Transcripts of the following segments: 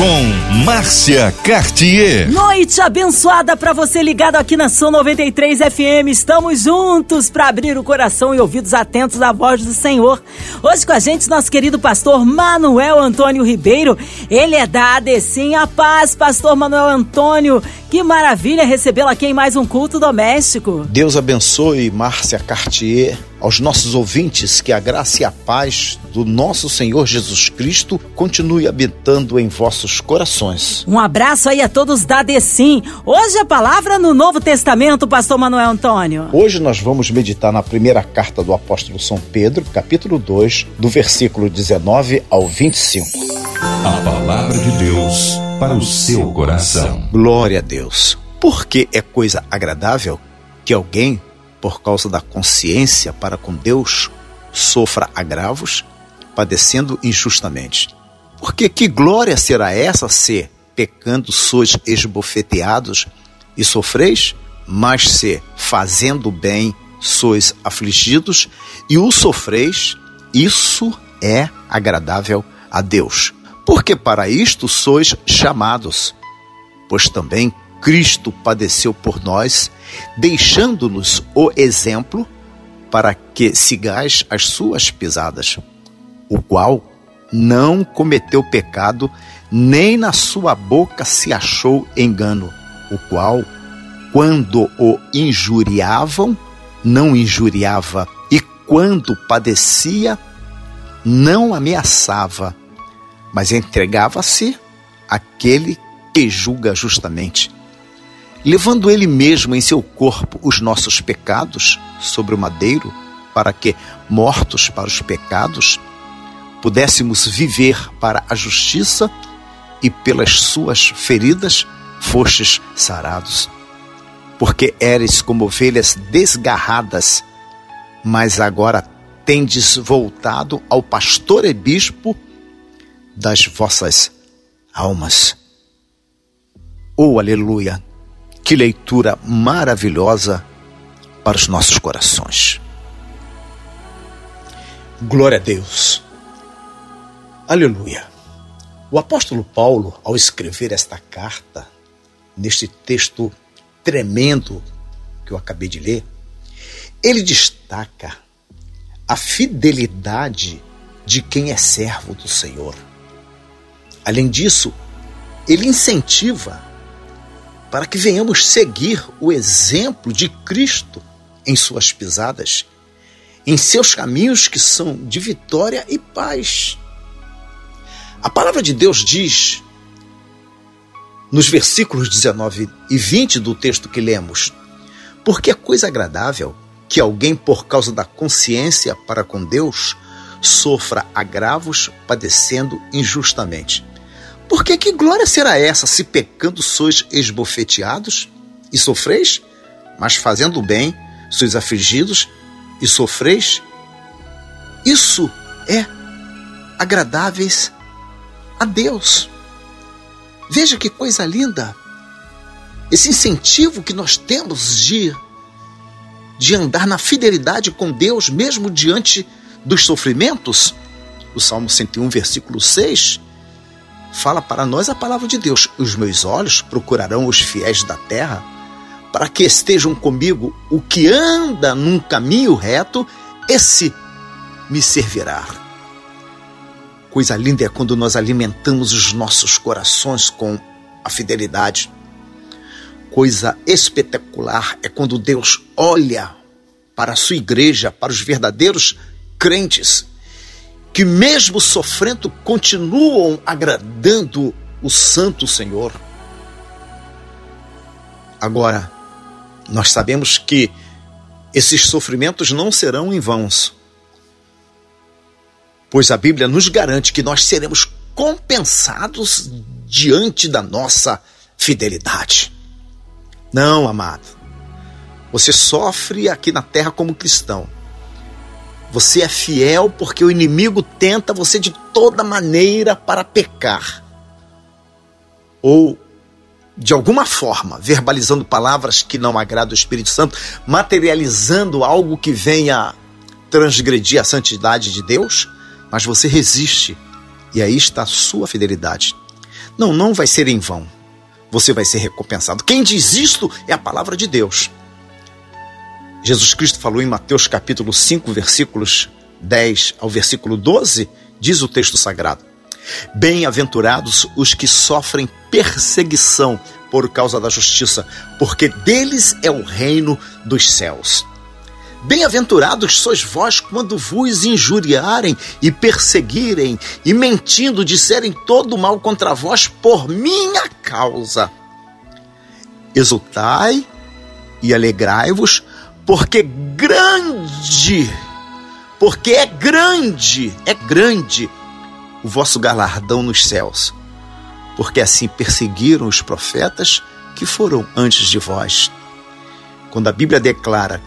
com Márcia Cartier. Noite abençoada para você ligado aqui na São 93 FM. Estamos juntos para abrir o coração e ouvidos atentos à voz do Senhor. Hoje com a gente nosso querido pastor Manuel Antônio Ribeiro. Ele é da ADCIM A Paz, pastor Manuel Antônio. Que maravilha recebê-lo aqui em mais um culto doméstico. Deus abençoe Márcia Cartier, aos nossos ouvintes, que a graça e a paz do nosso Senhor Jesus Cristo continue habitando em vossos corações. Um abraço aí a todos da Decim. Hoje a palavra no Novo Testamento, pastor Manuel Antônio. Hoje nós vamos meditar na primeira carta do apóstolo São Pedro, capítulo 2, do versículo 19 ao 25. A palavra de Deus para o seu coração. Glória a Deus. Porque é coisa agradável que alguém, por causa da consciência para com Deus, sofra agravos, padecendo injustamente. Porque que glória será essa se, pecando, sois esbofeteados e sofreis, mas se, fazendo bem, sois afligidos e o sofreis, isso é agradável a Deus porque para isto sois chamados. Pois também Cristo padeceu por nós, deixando-nos o exemplo para que sigais as suas pisadas, o qual não cometeu pecado, nem na sua boca se achou engano, o qual, quando o injuriavam, não injuriava, e quando padecia, não ameaçava, mas entregava-se àquele que julga justamente, levando ele mesmo em seu corpo os nossos pecados sobre o madeiro, para que, mortos para os pecados, pudéssemos viver para a justiça e pelas suas feridas fostes sarados. Porque eres como ovelhas desgarradas, mas agora tendes voltado ao pastor e bispo das vossas almas. Oh, aleluia! Que leitura maravilhosa para os nossos corações. Glória a Deus. Aleluia. O apóstolo Paulo, ao escrever esta carta, neste texto tremendo que eu acabei de ler, ele destaca a fidelidade de quem é servo do Senhor. Além disso, ele incentiva para que venhamos seguir o exemplo de Cristo em suas pisadas, em seus caminhos que são de vitória e paz. A palavra de Deus diz, nos versículos 19 e 20 do texto que lemos, porque é coisa agradável que alguém, por causa da consciência para com Deus, sofra agravos padecendo injustamente. Porque que glória será essa, se pecando sois esbofeteados e sofreis? Mas fazendo bem, sois afligidos e sofreis? Isso é agradáveis a Deus. Veja que coisa linda! Esse incentivo que nós temos de, de andar na fidelidade com Deus, mesmo diante dos sofrimentos. O Salmo 101, versículo 6 fala para nós a palavra de Deus. Os meus olhos procurarão os fiéis da terra, para que estejam comigo o que anda num caminho reto, esse me servirá. Coisa linda é quando nós alimentamos os nossos corações com a fidelidade. Coisa espetacular é quando Deus olha para a sua igreja, para os verdadeiros crentes que, mesmo sofrendo, continuam agradando o Santo Senhor. Agora, nós sabemos que esses sofrimentos não serão em vãos, pois a Bíblia nos garante que nós seremos compensados diante da nossa fidelidade. Não, amado, você sofre aqui na terra como cristão você é fiel porque o inimigo tenta você de toda maneira para pecar. Ou de alguma forma, verbalizando palavras que não agradam o Espírito Santo, materializando algo que venha transgredir a santidade de Deus, mas você resiste. E aí está a sua fidelidade. Não, não vai ser em vão. Você vai ser recompensado. Quem diz isto é a palavra de Deus. Jesus Cristo falou em Mateus capítulo 5, versículos 10 ao versículo 12, diz o texto sagrado: Bem-aventurados os que sofrem perseguição por causa da justiça, porque deles é o reino dos céus. Bem-aventurados sois vós quando vos injuriarem e perseguirem e mentindo disserem todo mal contra vós por minha causa. Exultai e alegrai-vos, porque grande, porque é grande, é grande o vosso galardão nos céus, porque assim perseguiram os profetas que foram antes de vós. Quando a Bíblia declara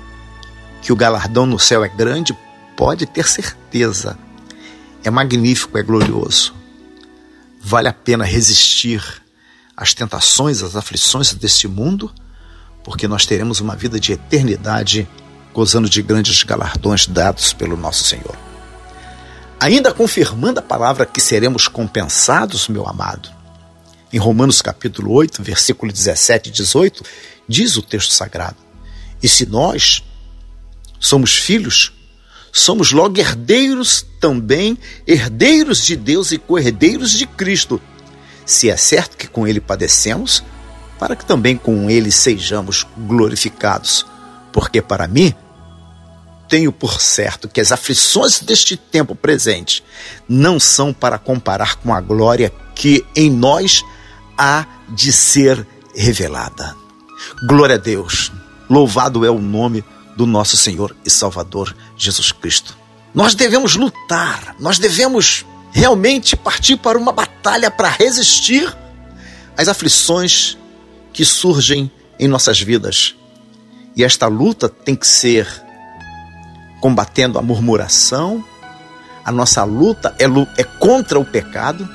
que o galardão no céu é grande, pode ter certeza. É magnífico, é glorioso. Vale a pena resistir às tentações, às aflições deste mundo, porque nós teremos uma vida de eternidade gozando de grandes galardões dados pelo nosso Senhor. Ainda confirmando a palavra que seremos compensados, meu amado. Em Romanos capítulo 8, versículo 17 e 18, diz o texto sagrado: E se nós somos filhos, somos logo herdeiros também, herdeiros de Deus e co-herdeiros de Cristo, se é certo que com ele padecemos, para que também com ele sejamos glorificados. Porque para mim, tenho por certo que as aflições deste tempo presente não são para comparar com a glória que em nós há de ser revelada. Glória a Deus. Louvado é o nome do nosso Senhor e Salvador Jesus Cristo. Nós devemos lutar, nós devemos realmente partir para uma batalha para resistir às aflições que surgem em nossas vidas. E esta luta tem que ser combatendo a murmuração. A nossa luta é, é contra o pecado.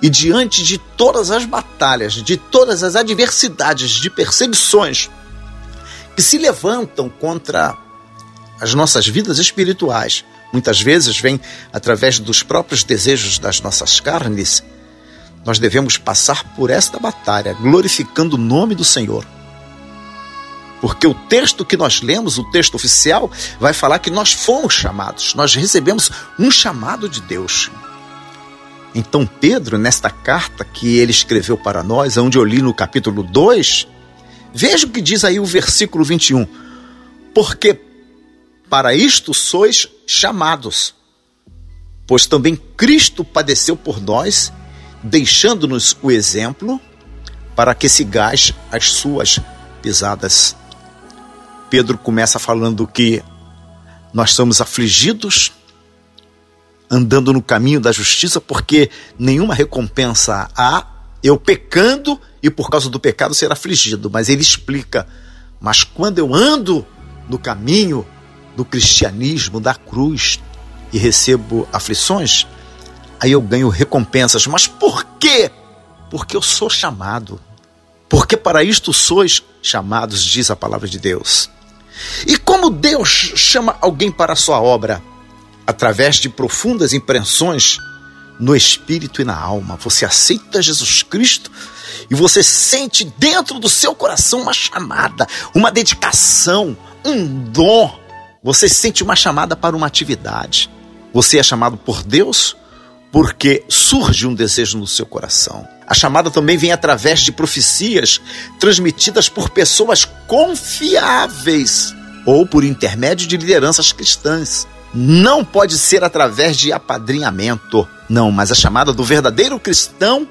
E diante de todas as batalhas, de todas as adversidades, de perseguições que se levantam contra as nossas vidas espirituais, muitas vezes vem através dos próprios desejos das nossas carnes, nós devemos passar por esta batalha, glorificando o nome do Senhor porque o texto que nós lemos, o texto oficial, vai falar que nós fomos chamados, nós recebemos um chamado de Deus. Então, Pedro, nesta carta que ele escreveu para nós, onde eu li no capítulo 2, veja o que diz aí o versículo 21. Porque para isto sois chamados, pois também Cristo padeceu por nós, deixando-nos o exemplo para que sigais as suas pisadas. Pedro começa falando que nós somos afligidos, andando no caminho da justiça, porque nenhuma recompensa há, eu pecando e por causa do pecado ser afligido. Mas ele explica: mas quando eu ando no caminho do cristianismo, da cruz, e recebo aflições, aí eu ganho recompensas. Mas por quê? Porque eu sou chamado. Porque para isto sois chamados, diz a palavra de Deus. E como Deus chama alguém para a sua obra? Através de profundas impressões no espírito e na alma. Você aceita Jesus Cristo e você sente dentro do seu coração uma chamada, uma dedicação, um dom. Você sente uma chamada para uma atividade. Você é chamado por Deus porque surge um desejo no seu coração. A chamada também vem através de profecias transmitidas por pessoas confiáveis ou por intermédio de lideranças cristãs. Não pode ser através de apadrinhamento, não, mas a chamada do verdadeiro cristão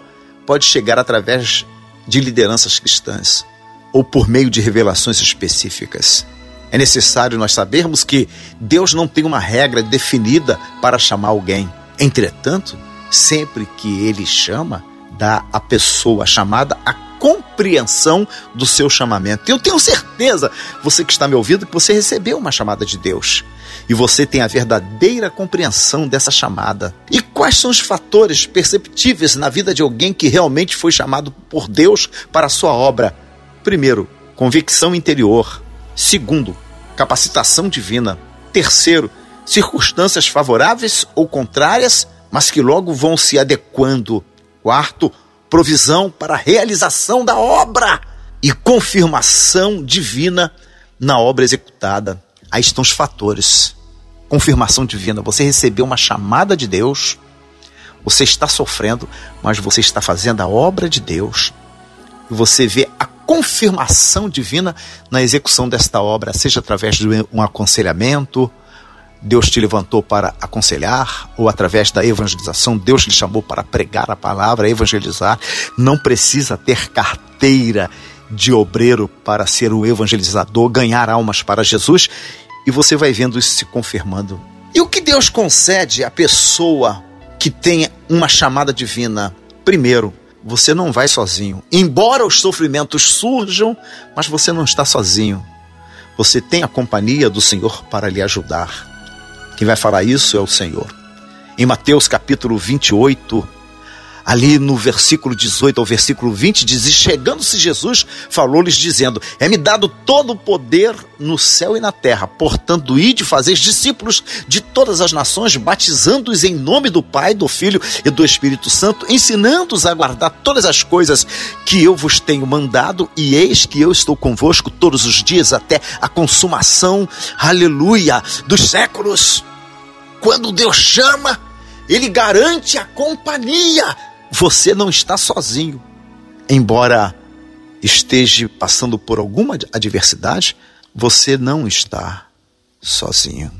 pode chegar através de lideranças cristãs ou por meio de revelações específicas. É necessário nós sabermos que Deus não tem uma regra definida para chamar alguém. Entretanto, sempre que ele chama, dá à pessoa chamada a compreensão do seu chamamento. Eu tenho certeza, você que está me ouvindo, que você recebeu uma chamada de Deus. E você tem a verdadeira compreensão dessa chamada. E quais são os fatores perceptíveis na vida de alguém que realmente foi chamado por Deus para a sua obra? Primeiro, convicção interior. Segundo, capacitação divina. Terceiro, circunstâncias favoráveis ou contrárias, mas que logo vão se adequando. Quarto, provisão para a realização da obra e confirmação divina na obra executada. Aí estão os fatores. Confirmação divina. Você recebeu uma chamada de Deus, você está sofrendo, mas você está fazendo a obra de Deus. E você vê a confirmação divina na execução desta obra, seja através de um aconselhamento, Deus te levantou para aconselhar, ou através da evangelização, Deus lhe chamou para pregar a palavra, evangelizar. Não precisa ter carteira de obreiro para ser o evangelizador, ganhar almas para Jesus, e você vai vendo isso se confirmando. E o que Deus concede à pessoa que tem uma chamada divina? Primeiro, você não vai sozinho. Embora os sofrimentos surjam, mas você não está sozinho. Você tem a companhia do Senhor para lhe ajudar. Quem vai falar isso é o Senhor. Em Mateus capítulo 28, ali no versículo 18 ao versículo 20, diz: E chegando-se Jesus, falou-lhes, dizendo: É-me dado todo o poder no céu e na terra. Portanto, ide fazer discípulos de todas as nações, batizando-os em nome do Pai, do Filho e do Espírito Santo, ensinando-os a guardar todas as coisas que eu vos tenho mandado, e eis que eu estou convosco todos os dias até a consumação, aleluia, dos séculos. Quando Deus chama, Ele garante a companhia. Você não está sozinho. Embora esteja passando por alguma adversidade, você não está sozinho.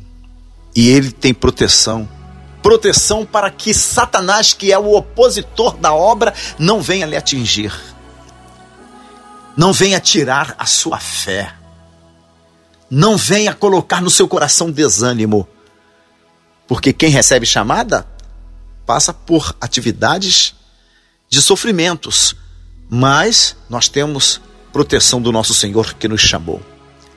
E Ele tem proteção proteção para que Satanás, que é o opositor da obra, não venha lhe atingir, não venha tirar a sua fé, não venha colocar no seu coração desânimo. Porque quem recebe chamada passa por atividades de sofrimentos, mas nós temos proteção do nosso Senhor que nos chamou.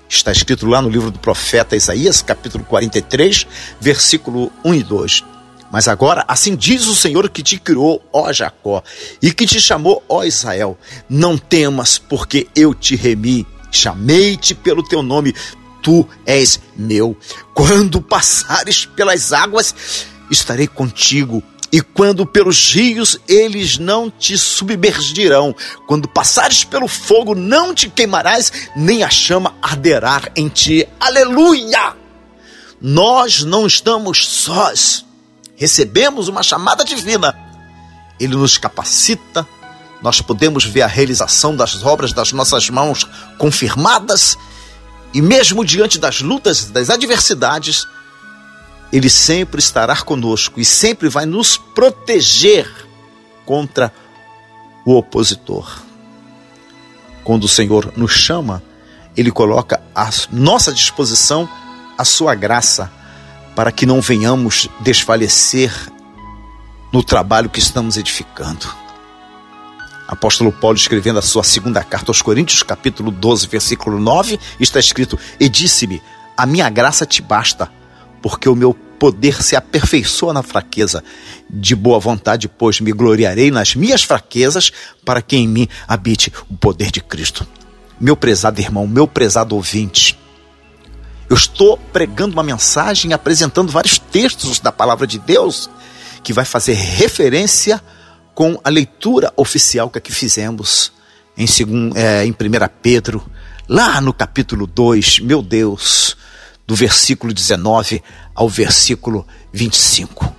Está escrito lá no livro do profeta Isaías, capítulo 43, versículo 1 e 2. Mas agora, assim diz o Senhor que te criou, ó Jacó, e que te chamou, ó Israel: Não temas, porque eu te remi, chamei-te pelo teu nome, tu és meu. Quando passares pelas águas, estarei contigo. E quando pelos rios, eles não te submergirão. Quando passares pelo fogo, não te queimarás, nem a chama arderá em ti. Aleluia! Nós não estamos sós. Recebemos uma chamada divina. Ele nos capacita, nós podemos ver a realização das obras das nossas mãos confirmadas e mesmo diante das lutas, das adversidades, Ele sempre estará conosco e sempre vai nos proteger contra o opositor. Quando o Senhor nos chama, Ele coloca à nossa disposição a sua graça para que não venhamos desfalecer no trabalho que estamos edificando. Apóstolo Paulo escrevendo a sua segunda carta aos Coríntios, capítulo 12, versículo 9, está escrito: E disse-me: A minha graça te basta, porque o meu poder se aperfeiçoa na fraqueza. De boa vontade, pois, me gloriarei nas minhas fraquezas, para que em mim habite o poder de Cristo. Meu prezado irmão, meu prezado ouvinte, eu estou pregando uma mensagem, apresentando vários textos da palavra de Deus que vai fazer referência a com a leitura oficial que aqui fizemos em, segundo, é, em 1 Pedro, lá no capítulo 2, meu Deus, do versículo 19 ao versículo 25.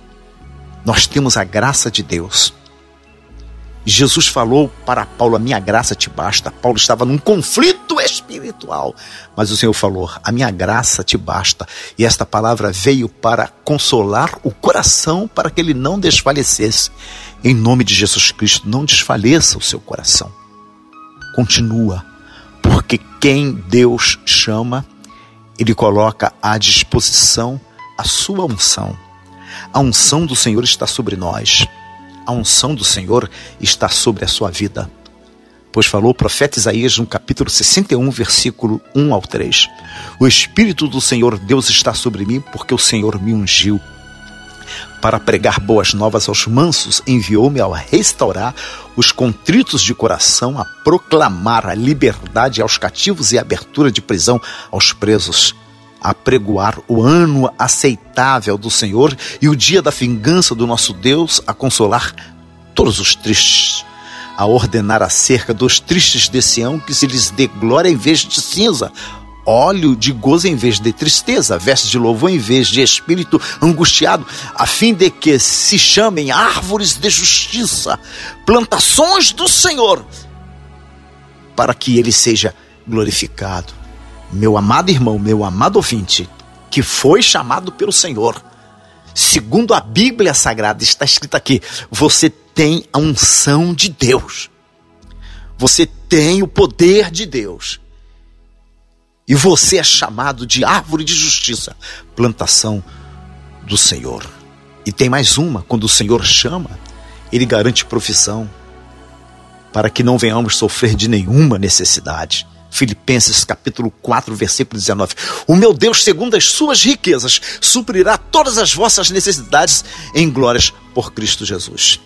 Nós temos a graça de Deus. Jesus falou para Paulo: A minha graça te basta. Paulo estava num conflito espiritual, mas o Senhor falou: A minha graça te basta. E esta palavra veio para consolar o coração para que ele não desfalecesse. Em nome de Jesus Cristo, não desfaleça o seu coração. Continua, porque quem Deus chama, Ele coloca à disposição a sua unção. A unção do Senhor está sobre nós. A unção do Senhor está sobre a sua vida. Pois falou o profeta Isaías no capítulo 61, versículo 1 ao 3. O Espírito do Senhor Deus está sobre mim, porque o Senhor me ungiu para pregar boas novas aos mansos, enviou-me a restaurar os contritos de coração, a proclamar a liberdade aos cativos e a abertura de prisão aos presos, a pregoar o ano aceitável do Senhor e o dia da vingança do nosso Deus, a consolar todos os tristes, a ordenar acerca dos tristes de Sião que se lhes dê glória em vez de cinza, óleo de gozo em vez de tristeza, veste de louvor em vez de espírito angustiado, a fim de que se chamem árvores de justiça, plantações do Senhor, para que ele seja glorificado. Meu amado irmão, meu amado ouvinte, que foi chamado pelo Senhor, segundo a Bíblia Sagrada, está escrito aqui: você tem a unção de Deus, você tem o poder de Deus e você é chamado de árvore de justiça, plantação do Senhor. E tem mais uma: quando o Senhor chama, ele garante profissão, para que não venhamos sofrer de nenhuma necessidade. Filipenses capítulo 4, versículo 19. O meu Deus, segundo as suas riquezas, suprirá todas as vossas necessidades em glórias por Cristo Jesus.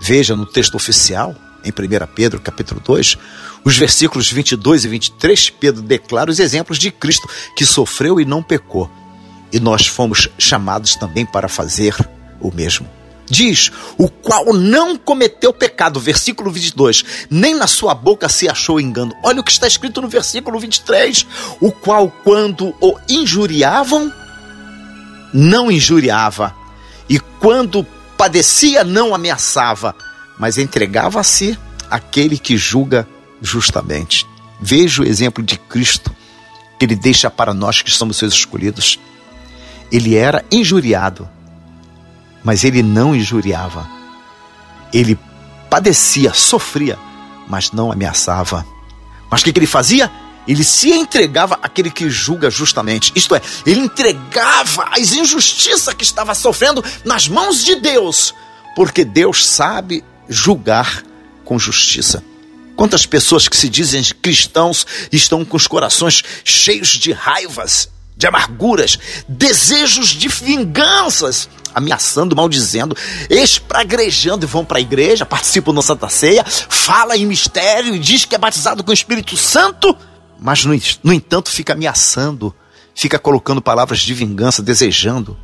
Veja no texto oficial, em 1 Pedro capítulo 2, os versículos 22 e 23, Pedro declara os exemplos de Cristo que sofreu e não pecou. E nós fomos chamados também para fazer o mesmo. Diz: o qual não cometeu pecado, versículo 22, nem na sua boca se achou engano. Olha o que está escrito no versículo 23: o qual, quando o injuriavam, não injuriava, e quando padecia, não ameaçava, mas entregava a si aquele que julga justamente. Veja o exemplo de Cristo que ele deixa para nós que somos seus escolhidos. Ele era injuriado, mas ele não injuriava. Ele padecia, sofria, mas não ameaçava. Mas o que, que ele fazia? Ele se entregava àquele que julga justamente. Isto é, ele entregava as injustiças que estava sofrendo nas mãos de Deus, porque Deus sabe julgar com justiça. Quantas pessoas que se dizem cristãos estão com os corações cheios de raivas, de amarguras, desejos de vinganças, ameaçando, maldizendo, espragrejando e vão para a igreja, participam da Santa Ceia, fala em mistério e diz que é batizado com o Espírito Santo, mas no, no entanto fica ameaçando, fica colocando palavras de vingança, desejando.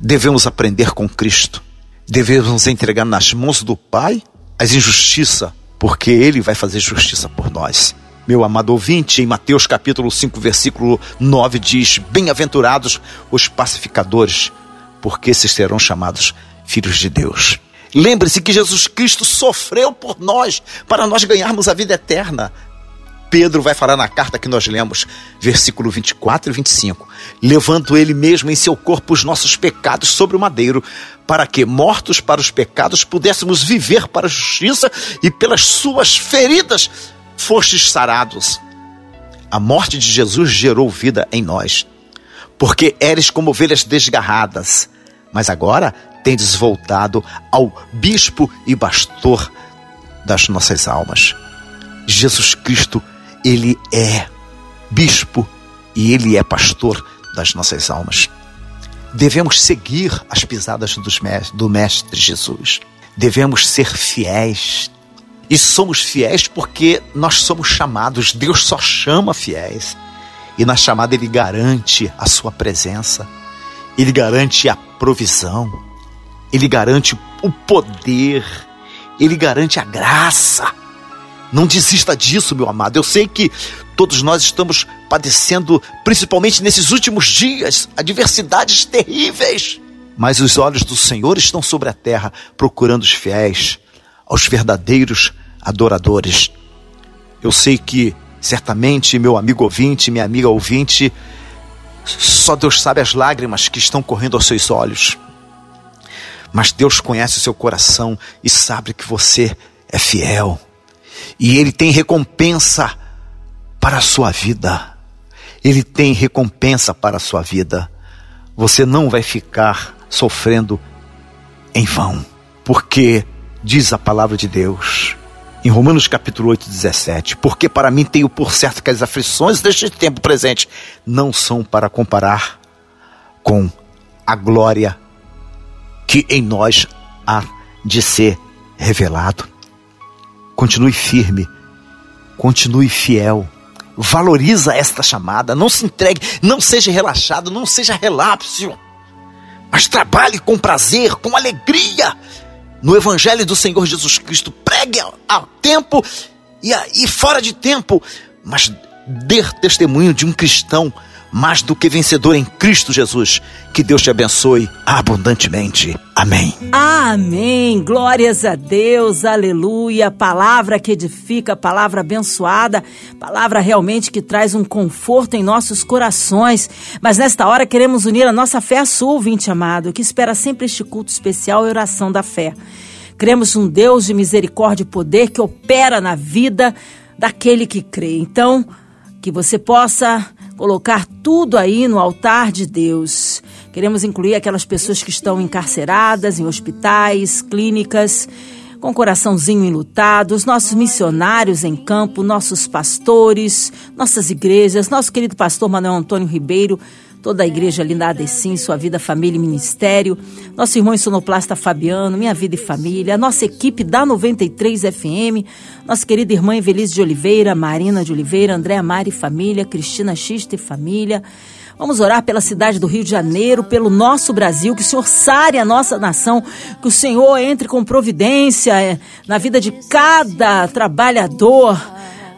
Devemos aprender com Cristo. Devemos entregar nas mãos do Pai as injustiças porque ele vai fazer justiça por nós. Meu amado ouvinte, em Mateus capítulo 5, versículo 9 diz: Bem-aventurados os pacificadores, porque esses serão chamados filhos de Deus. Lembre-se que Jesus Cristo sofreu por nós, para nós ganharmos a vida eterna. Pedro vai falar na carta que nós lemos, versículo 24 e 25. Levando ele mesmo em seu corpo os nossos pecados sobre o madeiro, para que, mortos para os pecados, pudéssemos viver para a justiça e pelas suas feridas fostes sarados. A morte de Jesus gerou vida em nós, porque eres como ovelhas desgarradas, mas agora tendes voltado ao bispo e pastor das nossas almas. Jesus Cristo ele é bispo e ele é pastor das nossas almas. Devemos seguir as pisadas do Mestre Jesus. Devemos ser fiéis. E somos fiéis porque nós somos chamados. Deus só chama fiéis. E na chamada Ele garante a sua presença. Ele garante a provisão. Ele garante o poder. Ele garante a graça. Não desista disso, meu amado. Eu sei que todos nós estamos padecendo, principalmente nesses últimos dias, adversidades terríveis. Mas os olhos do Senhor estão sobre a terra, procurando os fiéis, aos verdadeiros adoradores. Eu sei que, certamente, meu amigo ouvinte, minha amiga ouvinte, só Deus sabe as lágrimas que estão correndo aos seus olhos. Mas Deus conhece o seu coração e sabe que você é fiel e Ele tem recompensa para a sua vida. Ele tem recompensa para a sua vida. Você não vai ficar sofrendo em vão, porque diz a palavra de Deus: em Romanos capítulo 8, 17. Porque para mim tenho por certo que as aflições deste tempo presente não são para comparar com a glória que em nós há de ser revelado. Continue firme, continue fiel. Valoriza esta chamada, não se entregue, não seja relaxado, não seja relapso, mas trabalhe com prazer, com alegria no Evangelho do Senhor Jesus Cristo. Pregue a tempo e, a, e fora de tempo, mas dê testemunho de um cristão mais do que vencedor em Cristo Jesus. Que Deus te abençoe abundantemente. Amém. Amém. Glórias a Deus. Aleluia. Palavra que edifica, palavra abençoada, palavra realmente que traz um conforto em nossos corações. Mas nesta hora queremos unir a nossa fé à sua, ouvinte amado, que espera sempre este culto especial e oração da fé. Cremos um Deus de misericórdia e poder que opera na vida daquele que crê. Então, que você possa colocar tudo aí no altar de Deus. Queremos incluir aquelas pessoas que estão encarceradas em hospitais, clínicas, com coraçãozinho enlutado, os nossos missionários em campo, nossos pastores, nossas igrejas, nosso querido pastor Manuel Antônio Ribeiro, toda a igreja ali na Adecim, sua vida, família e ministério, nosso irmão sonoplasta Fabiano, minha vida e família, nossa equipe da 93 FM, nossa querida irmã Evelise de Oliveira, Marina de Oliveira, Andréa Mari e família, Cristina Xista e família. Vamos orar pela cidade do Rio de Janeiro, pelo nosso Brasil, que o Senhor sare a nossa nação, que o Senhor entre com providência eh, na vida de cada trabalhador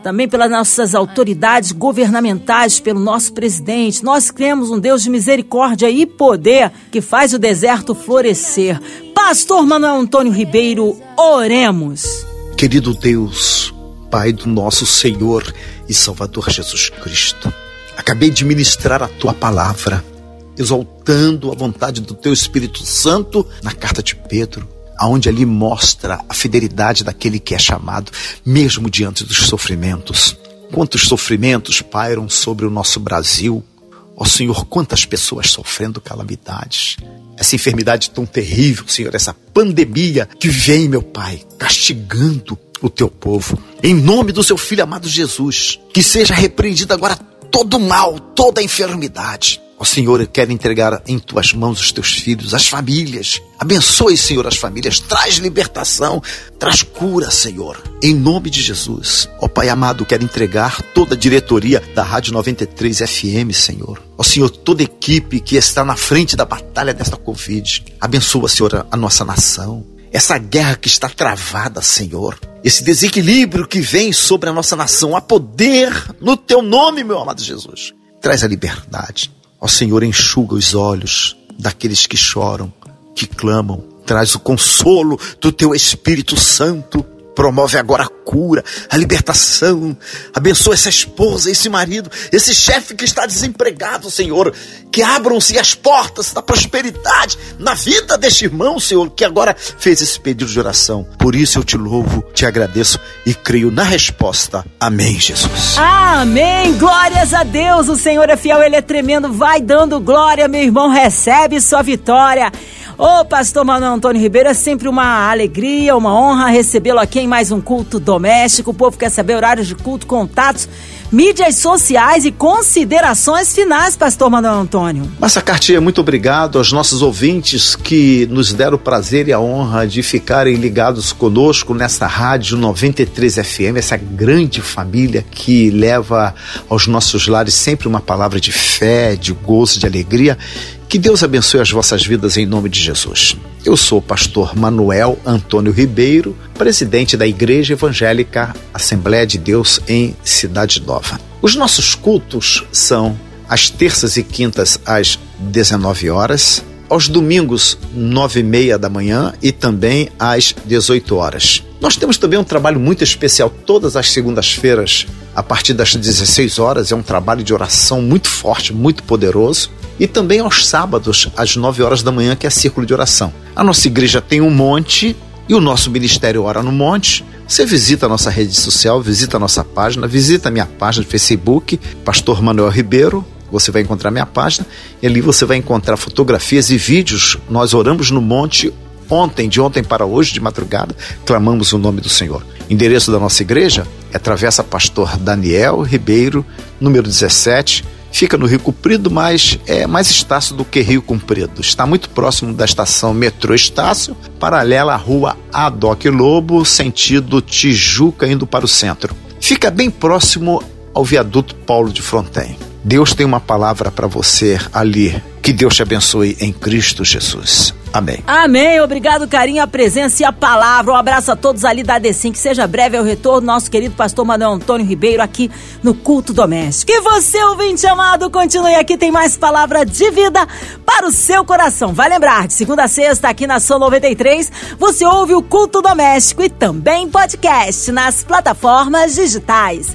também pelas nossas autoridades governamentais, pelo nosso presidente. Nós cremos um Deus de misericórdia e poder que faz o deserto florescer. Pastor Manuel Antônio Ribeiro, oremos. Querido Deus, Pai do nosso Senhor e Salvador Jesus Cristo, acabei de ministrar a tua palavra, exaltando a vontade do teu Espírito Santo na carta de Pedro aonde ali mostra a fidelidade daquele que é chamado, mesmo diante dos sofrimentos. Quantos sofrimentos pairam sobre o nosso Brasil? Ó oh, Senhor, quantas pessoas sofrendo calamidades. Essa enfermidade tão terrível, Senhor, essa pandemia que vem, meu Pai, castigando o teu povo. Em nome do seu filho amado Jesus, que seja repreendido agora todo mal, toda enfermidade. Ó Senhor, eu quero entregar em tuas mãos os teus filhos, as famílias. Abençoe, Senhor, as famílias. Traz libertação, traz cura, Senhor. Em nome de Jesus. Ó Pai amado, quero entregar toda a diretoria da Rádio 93 FM, Senhor. Ó Senhor, toda a equipe que está na frente da batalha desta Covid. Abençoa, Senhor, a nossa nação. Essa guerra que está travada, Senhor. Esse desequilíbrio que vem sobre a nossa nação. Há poder no teu nome, meu amado Jesus. Traz a liberdade Ó Senhor, enxuga os olhos daqueles que choram, que clamam. Traz o consolo do teu Espírito Santo Promove agora a cura, a libertação. Abençoa essa esposa, esse marido, esse chefe que está desempregado, Senhor. Que abram-se as portas da prosperidade na vida deste irmão, Senhor, que agora fez esse pedido de oração. Por isso eu te louvo, te agradeço e creio na resposta. Amém, Jesus. Amém. Glórias a Deus. O Senhor é fiel, ele é tremendo. Vai dando glória, meu irmão. Recebe sua vitória. Ô, pastor Manuel Antônio Ribeiro, é sempre uma alegria, uma honra recebê-lo aqui em mais um culto doméstico. O povo quer saber horários de culto, contatos, mídias sociais e considerações finais, pastor Manuel Antônio. Massa Cartier, muito obrigado aos nossos ouvintes que nos deram o prazer e a honra de ficarem ligados conosco nessa rádio 93 FM, essa grande família que leva aos nossos lares sempre uma palavra de fé, de gozo, de alegria que Deus abençoe as vossas vidas em nome de Jesus. Eu sou o pastor Manuel Antônio Ribeiro, presidente da Igreja Evangélica Assembleia de Deus em Cidade Nova. Os nossos cultos são às terças e quintas às 19 horas, aos domingos, nove e meia da manhã e também às 18 horas. Nós temos também um trabalho muito especial todas as segundas-feiras, a partir das 16 horas. É um trabalho de oração muito forte, muito poderoso. E também aos sábados, às 9 horas da manhã, que é Círculo de Oração. A nossa igreja tem um monte e o nosso ministério Ora no Monte. Você visita a nossa rede social, visita a nossa página, visita a minha página de Facebook, Pastor Manuel Ribeiro, você vai encontrar minha página e ali você vai encontrar fotografias e vídeos. Nós oramos no monte ontem, de ontem para hoje, de madrugada, clamamos o nome do Senhor. Endereço da nossa igreja é Travessa Pastor Daniel Ribeiro, número 17. Fica no Rio Comprido, mas é mais Estácio do que Rio Comprido. Está muito próximo da estação Metrô Estácio, paralela à rua Adoc Lobo, sentido Tijuca, indo para o centro. Fica bem próximo ao viaduto Paulo de Fronten. Deus tem uma palavra para você ali. Que Deus te abençoe em Cristo Jesus. Amém. Amém. Obrigado, carinho, a presença e a palavra. Um abraço a todos ali da ADCIM. Que seja breve o retorno, nosso querido pastor Manuel Antônio Ribeiro aqui no Culto Doméstico. E você, ouvinte amado, continue aqui. Tem mais palavra de vida para o seu coração. Vai lembrar, de segunda a sexta, aqui na São 93, você ouve o Culto Doméstico e também podcast nas plataformas digitais